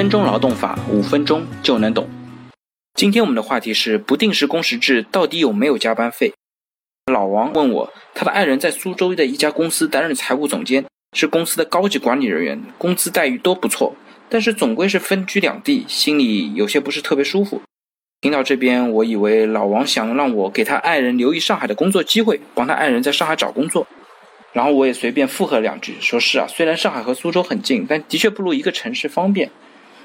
分钟劳动法，五分钟就能懂。今天我们的话题是不定时工时制到底有没有加班费？老王问我，他的爱人在苏州的一家公司担任财务总监，是公司的高级管理人员，工资待遇都不错，但是总归是分居两地，心里有些不是特别舒服。听到这边，我以为老王想让我给他爱人留意上海的工作机会，帮他爱人在上海找工作。然后我也随便附和两句，说是啊，虽然上海和苏州很近，但的确不如一个城市方便。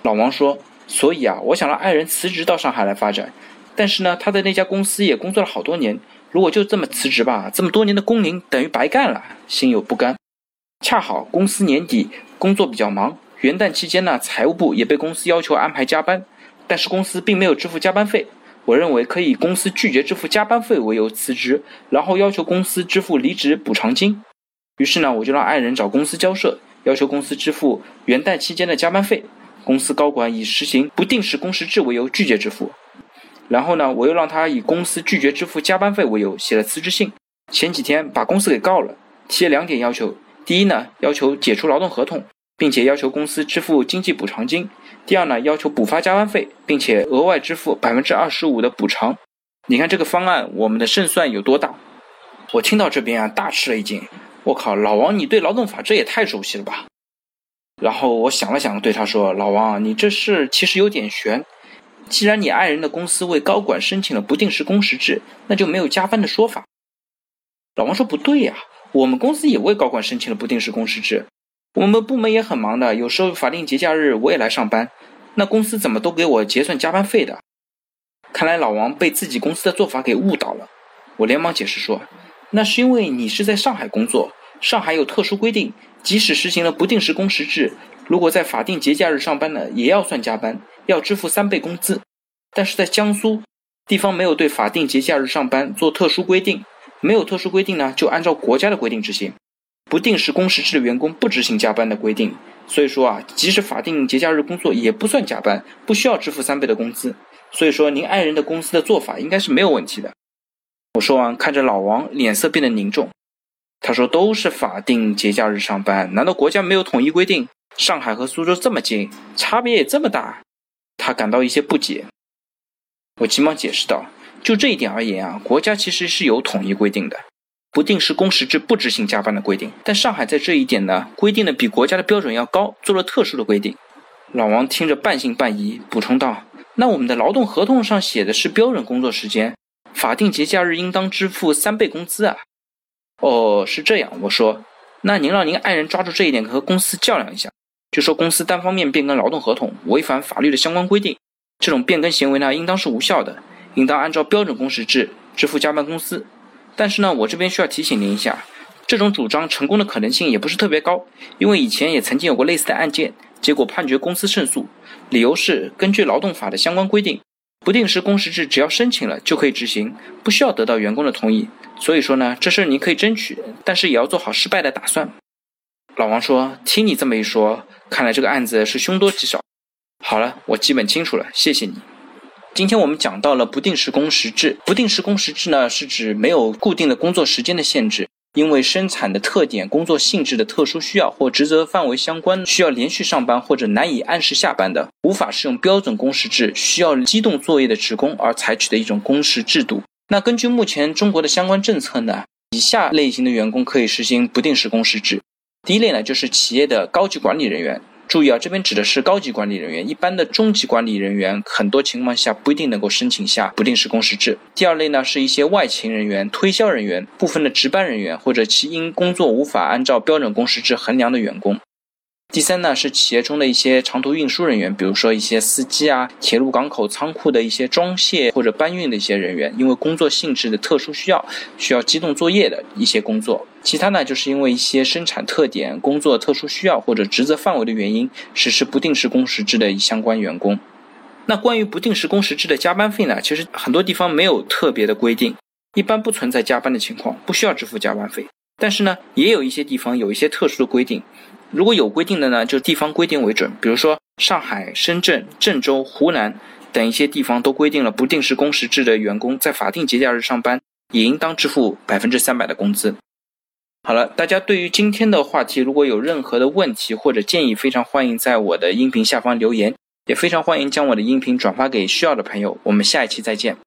老王说，所以啊，我想让爱人辞职到上海来发展，但是呢，他的那家公司也工作了好多年，如果就这么辞职吧，这么多年的工龄等于白干了，心有不甘。恰好公司年底工作比较忙，元旦期间呢，财务部也被公司要求安排加班，但是公司并没有支付加班费。我认为可以以公司拒绝支付加班费为由辞职，然后要求公司支付离职补偿金。于是呢，我就让爱人找公司交涉，要求公司支付元旦期间的加班费。公司高管以实行不定时工时制为由拒绝支付。然后呢，我又让他以公司拒绝支付加班费为由写了辞职信。前几天把公司给告了，提了两点要求：第一呢，要求解除劳动合同，并且要求公司支付经济补偿金；第二呢，要求补发加班费，并且额外支付百分之二十五的补偿。你看这个方案，我们的胜算有多大？我听到这边啊，大吃了一惊。我靠，老王，你对劳动法这也太熟悉了吧？然后我想了想，对他说：“老王，你这事其实有点悬。既然你爱人的公司为高管申请了不定时工时制，那就没有加班的说法。”老王说：“不对呀，我们公司也为高管申请了不定时工时制，我们部门也很忙的，有时候法定节假日我也来上班，那公司怎么都给我结算加班费的？”看来老王被自己公司的做法给误导了。我连忙解释说。那是因为你是在上海工作，上海有特殊规定，即使实行了不定时工时制，如果在法定节假日上班呢，也要算加班，要支付三倍工资。但是在江苏，地方没有对法定节假日上班做特殊规定，没有特殊规定呢，就按照国家的规定执行。不定时工时制的员工不执行加班的规定，所以说啊，即使法定节假日工作也不算加班，不需要支付三倍的工资。所以说，您爱人的公司的做法应该是没有问题的。我说完，看着老王脸色变得凝重。他说：“都是法定节假日上班，难道国家没有统一规定？上海和苏州这么近，差别也这么大？”他感到一些不解。我急忙解释道：“就这一点而言啊，国家其实是有统一规定的，不定时工时制不执行加班的规定。但上海在这一点呢，规定的比国家的标准要高，做了特殊的规定。”老王听着半信半疑，补充道：“那我们的劳动合同上写的是标准工作时间。”法定节假日应当支付三倍工资啊！哦，是这样。我说，那您让您爱人抓住这一点和公司较量一下，就说公司单方面变更劳动合同，违反法律的相关规定，这种变更行为呢，应当是无效的，应当按照标准工时制支付加班工资。但是呢，我这边需要提醒您一下，这种主张成功的可能性也不是特别高，因为以前也曾经有过类似的案件，结果判决公司胜诉，理由是根据劳动法的相关规定。不定时工时制只要申请了就可以执行，不需要得到员工的同意。所以说呢，这事你可以争取，但是也要做好失败的打算。老王说：“听你这么一说，看来这个案子是凶多吉少。”好了，我基本清楚了，谢谢你。今天我们讲到了不定时工时制。不定时工时制呢，是指没有固定的工作时间的限制。因为生产的特点、工作性质的特殊需要或职责范围相关，需要连续上班或者难以按时下班的，无法适用标准工时制，需要机动作业的职工而采取的一种工时制度。那根据目前中国的相关政策呢，以下类型的员工可以实行不定时工时制。第一类呢，就是企业的高级管理人员。注意啊，这边指的是高级管理人员，一般的中级管理人员，很多情况下不一定能够申请下不定时工时制。第二类呢，是一些外勤人员、推销人员、部分的值班人员，或者其因工作无法按照标准工时制衡量的员工。第三呢，是企业中的一些长途运输人员，比如说一些司机啊，铁路、港口、仓库的一些装卸或者搬运的一些人员，因为工作性质的特殊需要，需要机动作业的一些工作。其他呢，就是因为一些生产特点、工作特殊需要或者职责范围的原因，实施不定时工时制的相关员工。那关于不定时工时制的加班费呢，其实很多地方没有特别的规定，一般不存在加班的情况，不需要支付加班费。但是呢，也有一些地方有一些特殊的规定。如果有规定的呢，就地方规定为准。比如说上海、深圳、郑州、湖南等一些地方都规定了不定时工时制的员工在法定节假日上班，也应当支付百分之三百的工资。好了，大家对于今天的话题如果有任何的问题或者建议，非常欢迎在我的音频下方留言。也非常欢迎将我的音频转发给需要的朋友。我们下一期再见。